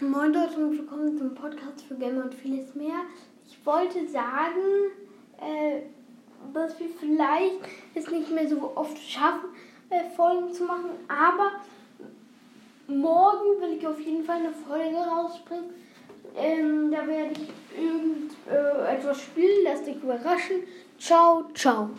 Moin Leute und willkommen zum Podcast für Gamer und vieles mehr. Ich wollte sagen, äh, dass wir vielleicht es nicht mehr so oft schaffen, äh, Folgen zu machen, aber morgen will ich auf jeden Fall eine Folge rausbringen. Ähm, da werde ich irgendetwas äh, spielen, lasst euch überraschen. Ciao, ciao.